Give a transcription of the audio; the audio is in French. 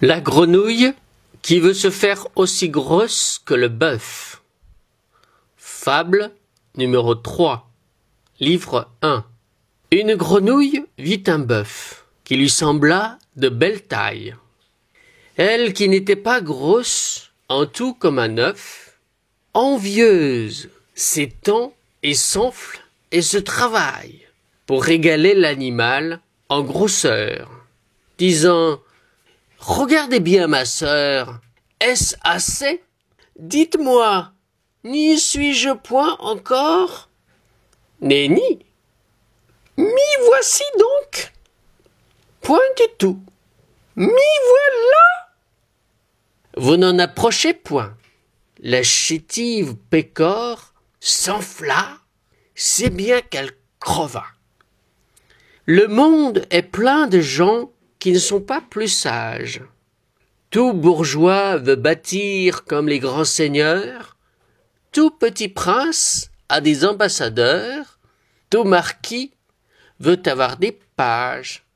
La grenouille qui veut se faire aussi grosse que le bœuf. Fable numéro 3. Livre 1. Une grenouille vit un bœuf qui lui sembla de belle taille. Elle qui n'était pas grosse, en tout comme un œuf, envieuse, s'étend et s'enfle et se travaille pour régaler l'animal en grosseur, disant Regardez bien, ma sœur, est-ce assez? Dites-moi, n'y suis-je point encore? Nenni M'y voici donc. Point du tout. M'y voilà. Vous n'en approchez point. La chétive pécore s'enfla, si bien qu'elle creva. Le monde est plein de gens qui ne sont pas plus sages. Tout bourgeois veut bâtir comme les grands seigneurs, tout petit prince a des ambassadeurs, tout marquis veut avoir des pages.